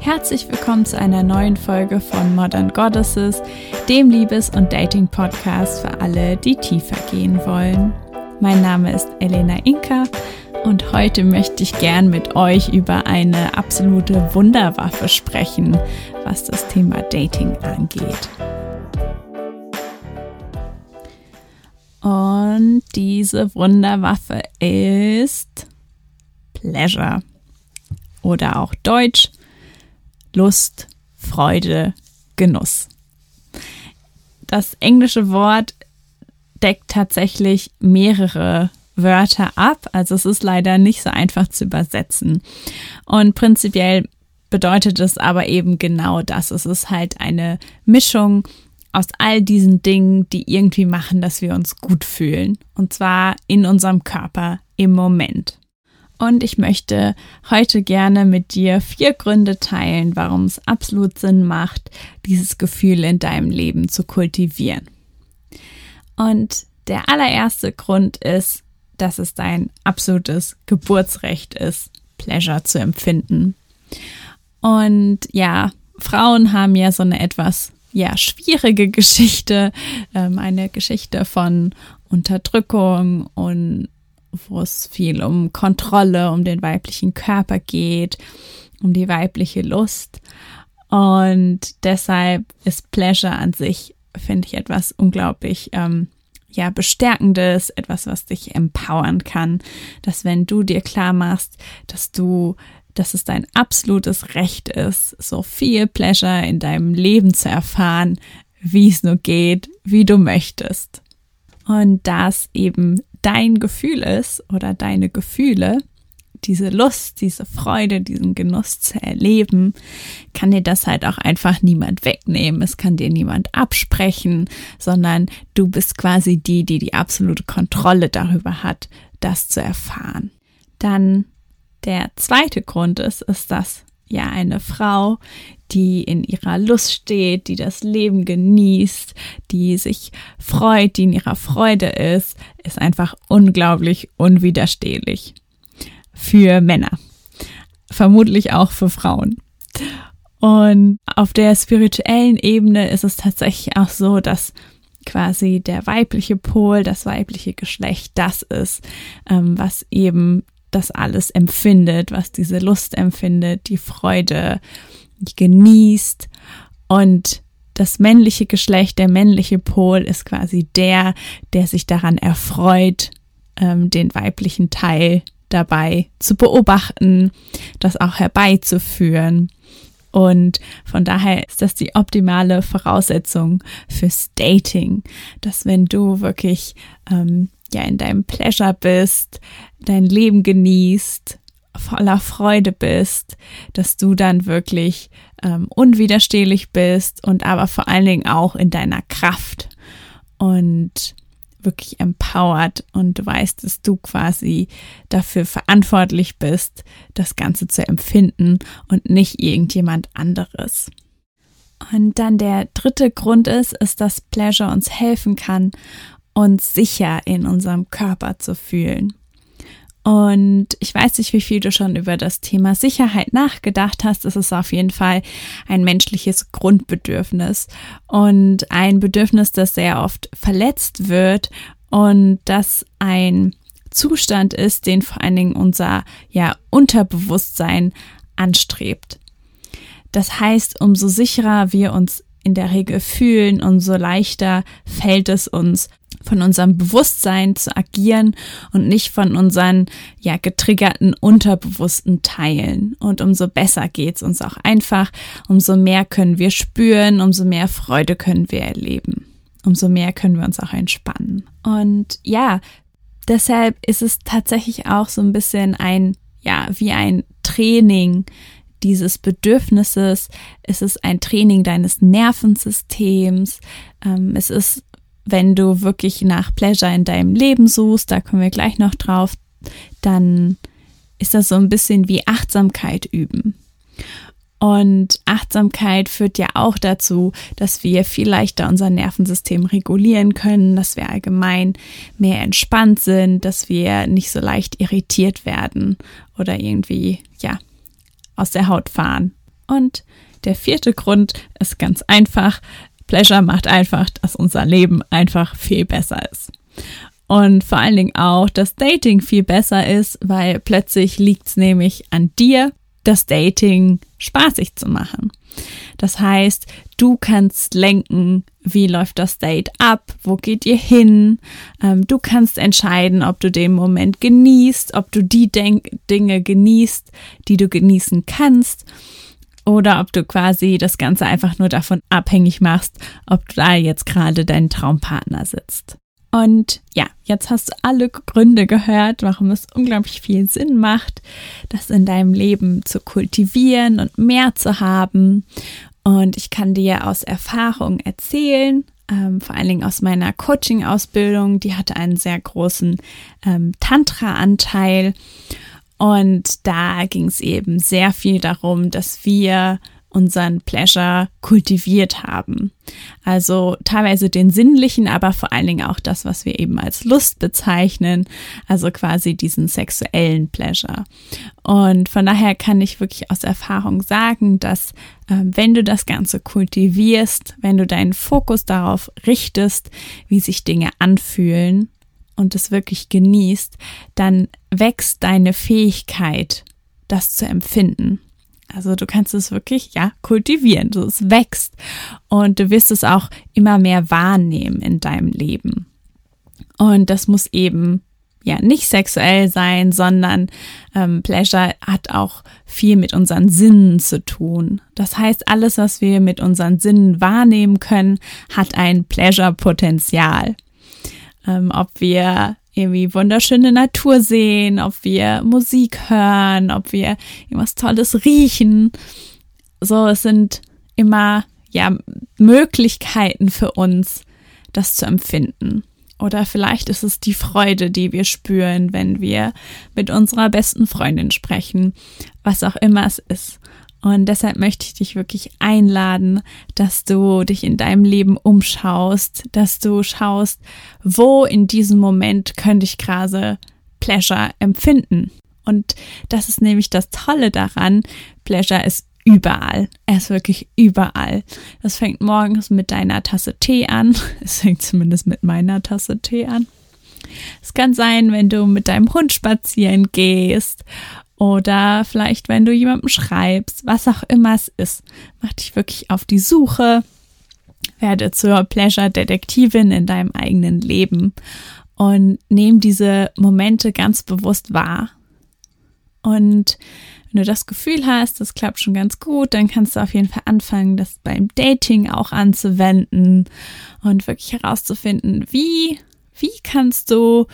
Herzlich willkommen zu einer neuen Folge von Modern Goddesses, dem Liebes- und Dating-Podcast für alle, die tiefer gehen wollen. Mein Name ist Elena Inka und heute möchte ich gern mit euch über eine absolute Wunderwaffe sprechen, was das Thema Dating angeht. Und diese Wunderwaffe ist Pleasure oder auch Deutsch Lust, Freude, Genuss. Das englische Wort deckt tatsächlich mehrere Wörter ab, also es ist leider nicht so einfach zu übersetzen. Und prinzipiell bedeutet es aber eben genau das. Es ist halt eine Mischung aus all diesen Dingen, die irgendwie machen, dass wir uns gut fühlen. Und zwar in unserem Körper im Moment. Und ich möchte heute gerne mit dir vier Gründe teilen, warum es absolut Sinn macht, dieses Gefühl in deinem Leben zu kultivieren. Und der allererste Grund ist, dass es dein absolutes Geburtsrecht ist, Pleasure zu empfinden. Und ja, Frauen haben ja so eine etwas ja schwierige Geschichte, ähm, eine Geschichte von Unterdrückung und wo es viel um Kontrolle, um den weiblichen Körper geht, um die weibliche Lust. Und deshalb ist Pleasure an sich, finde ich, etwas unglaublich, ähm, ja, bestärkendes, etwas, was dich empowern kann, dass wenn du dir klar machst, dass du, dass es dein absolutes Recht ist, so viel Pleasure in deinem Leben zu erfahren, wie es nur geht, wie du möchtest. Und das eben dein Gefühl ist oder deine Gefühle, diese Lust, diese Freude, diesen Genuss zu erleben, kann dir das halt auch einfach niemand wegnehmen. Es kann dir niemand absprechen, sondern du bist quasi die, die die absolute Kontrolle darüber hat, das zu erfahren. Dann der zweite Grund ist, ist, dass ja eine Frau, die in ihrer Lust steht, die das Leben genießt, die sich freut, die in ihrer Freude ist, ist einfach unglaublich unwiderstehlich. Für Männer. Vermutlich auch für Frauen. Und auf der spirituellen Ebene ist es tatsächlich auch so, dass quasi der weibliche Pol, das weibliche Geschlecht, das ist, ähm, was eben das alles empfindet, was diese Lust empfindet, die Freude, genießt und das männliche Geschlecht, der männliche Pol ist quasi der, der sich daran erfreut, ähm, den weiblichen Teil dabei zu beobachten, das auch herbeizuführen. Und von daher ist das die optimale Voraussetzung fürs Dating, dass wenn du wirklich ähm, ja in deinem Pleasure bist, dein Leben genießt, voller Freude bist, dass du dann wirklich ähm, unwiderstehlich bist und aber vor allen Dingen auch in deiner Kraft und wirklich empowered und du weißt, dass du quasi dafür verantwortlich bist, das Ganze zu empfinden und nicht irgendjemand anderes. Und dann der dritte Grund ist, ist, dass Pleasure uns helfen kann, uns sicher in unserem Körper zu fühlen. Und ich weiß nicht, wie viel du schon über das Thema Sicherheit nachgedacht hast. Es ist auf jeden Fall ein menschliches Grundbedürfnis und ein Bedürfnis, das sehr oft verletzt wird und das ein Zustand ist, den vor allen Dingen unser ja Unterbewusstsein anstrebt. Das heißt, umso sicherer wir uns in der Regel fühlen, umso leichter fällt es uns, von unserem Bewusstsein zu agieren und nicht von unseren ja getriggerten unterbewussten Teilen. Und umso besser geht's uns auch einfach, umso mehr können wir spüren, umso mehr Freude können wir erleben. Umso mehr können wir uns auch entspannen. Und ja, deshalb ist es tatsächlich auch so ein bisschen ein, ja, wie ein Training dieses Bedürfnisses. Es ist ein Training deines Nervensystems. Ähm, es ist wenn du wirklich nach Pleasure in deinem Leben suchst, da kommen wir gleich noch drauf, dann ist das so ein bisschen wie Achtsamkeit üben. Und Achtsamkeit führt ja auch dazu, dass wir viel leichter unser Nervensystem regulieren können, dass wir allgemein mehr entspannt sind, dass wir nicht so leicht irritiert werden oder irgendwie, ja, aus der Haut fahren. Und der vierte Grund ist ganz einfach. Pleasure macht einfach, dass unser Leben einfach viel besser ist. Und vor allen Dingen auch, dass Dating viel besser ist, weil plötzlich liegt es nämlich an dir, das Dating spaßig zu machen. Das heißt, du kannst lenken, wie läuft das Date ab, wo geht ihr hin. Ähm, du kannst entscheiden, ob du den Moment genießt, ob du die Dinge genießt, die du genießen kannst. Oder ob du quasi das Ganze einfach nur davon abhängig machst, ob da jetzt gerade dein Traumpartner sitzt. Und ja, jetzt hast du alle Gründe gehört, warum es unglaublich viel Sinn macht, das in deinem Leben zu kultivieren und mehr zu haben. Und ich kann dir aus Erfahrung erzählen, ähm, vor allen Dingen aus meiner Coaching-Ausbildung, die hatte einen sehr großen ähm, Tantra-Anteil. Und da ging es eben sehr viel darum, dass wir unseren Pleasure kultiviert haben. Also teilweise den sinnlichen, aber vor allen Dingen auch das, was wir eben als Lust bezeichnen, also quasi diesen sexuellen Pleasure. Und von daher kann ich wirklich aus Erfahrung sagen, dass äh, wenn du das Ganze kultivierst, wenn du deinen Fokus darauf richtest, wie sich Dinge anfühlen und es wirklich genießt, dann wächst deine Fähigkeit, das zu empfinden. Also du kannst es wirklich, ja, kultivieren. So, es wächst und du wirst es auch immer mehr wahrnehmen in deinem Leben. Und das muss eben ja nicht sexuell sein, sondern ähm, Pleasure hat auch viel mit unseren Sinnen zu tun. Das heißt, alles, was wir mit unseren Sinnen wahrnehmen können, hat ein Pleasure-Potenzial. Ähm, ob wir irgendwie wunderschöne Natur sehen, ob wir Musik hören, ob wir irgendwas Tolles riechen. So, es sind immer ja Möglichkeiten für uns, das zu empfinden. Oder vielleicht ist es die Freude, die wir spüren, wenn wir mit unserer besten Freundin sprechen, was auch immer es ist. Und deshalb möchte ich dich wirklich einladen, dass du dich in deinem Leben umschaust, dass du schaust, wo in diesem Moment könnte ich gerade Pleasure empfinden. Und das ist nämlich das Tolle daran. Pleasure ist überall. Er ist wirklich überall. Das fängt morgens mit deiner Tasse Tee an. Es fängt zumindest mit meiner Tasse Tee an. Es kann sein, wenn du mit deinem Hund spazieren gehst oder vielleicht, wenn du jemandem schreibst, was auch immer es ist. Mach dich wirklich auf die Suche, werde zur Pleasure-Detektivin in deinem eigenen Leben und nimm diese Momente ganz bewusst wahr. Und wenn du das Gefühl hast, das klappt schon ganz gut, dann kannst du auf jeden Fall anfangen, das beim Dating auch anzuwenden und wirklich herauszufinden, wie, wie kannst du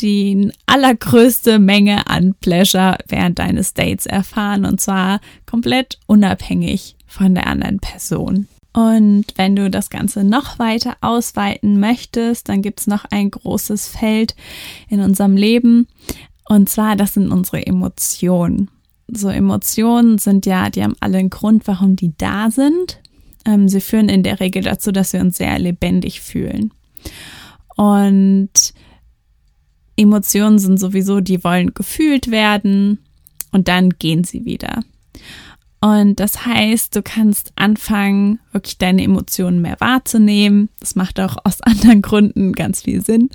die allergrößte Menge an Pleasure während deines Dates erfahren und zwar komplett unabhängig von der anderen Person. Und wenn du das Ganze noch weiter ausweiten möchtest, dann gibt es noch ein großes Feld in unserem Leben und zwar das sind unsere Emotionen. So Emotionen sind ja, die haben alle einen Grund, warum die da sind. Ähm, sie führen in der Regel dazu, dass wir uns sehr lebendig fühlen. Und Emotionen sind sowieso, die wollen gefühlt werden und dann gehen sie wieder. Und das heißt, du kannst anfangen, wirklich deine Emotionen mehr wahrzunehmen. Das macht auch aus anderen Gründen ganz viel Sinn.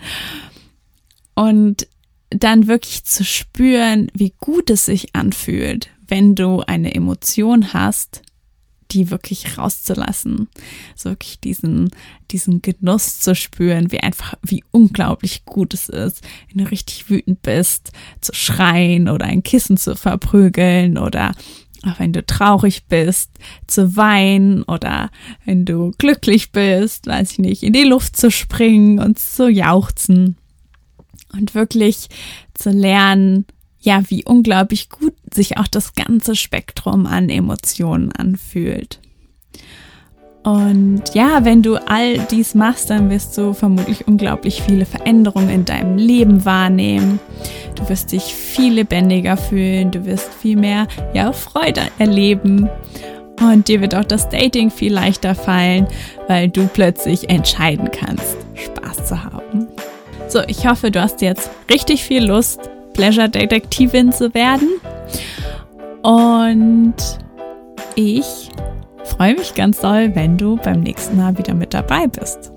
Und dann wirklich zu spüren, wie gut es sich anfühlt, wenn du eine Emotion hast, die wirklich rauszulassen. So wirklich diesen, diesen Genuss zu spüren, wie einfach, wie unglaublich gut es ist, wenn du richtig wütend bist, zu schreien oder ein Kissen zu verprügeln oder auch wenn du traurig bist, zu weinen oder wenn du glücklich bist, weiß ich nicht, in die Luft zu springen und zu jauchzen und wirklich zu lernen, ja, wie unglaublich gut sich auch das ganze Spektrum an Emotionen anfühlt. Und ja, wenn du all dies machst, dann wirst du vermutlich unglaublich viele Veränderungen in deinem Leben wahrnehmen. Du wirst dich viel lebendiger fühlen, du wirst viel mehr ja, Freude erleben. Und dir wird auch das Dating viel leichter fallen, weil du plötzlich entscheiden kannst, Spaß zu haben. So, ich hoffe, du hast jetzt richtig viel Lust, Pleasure-Detektivin zu werden. Und ich freue mich ganz doll, wenn du beim nächsten Mal wieder mit dabei bist.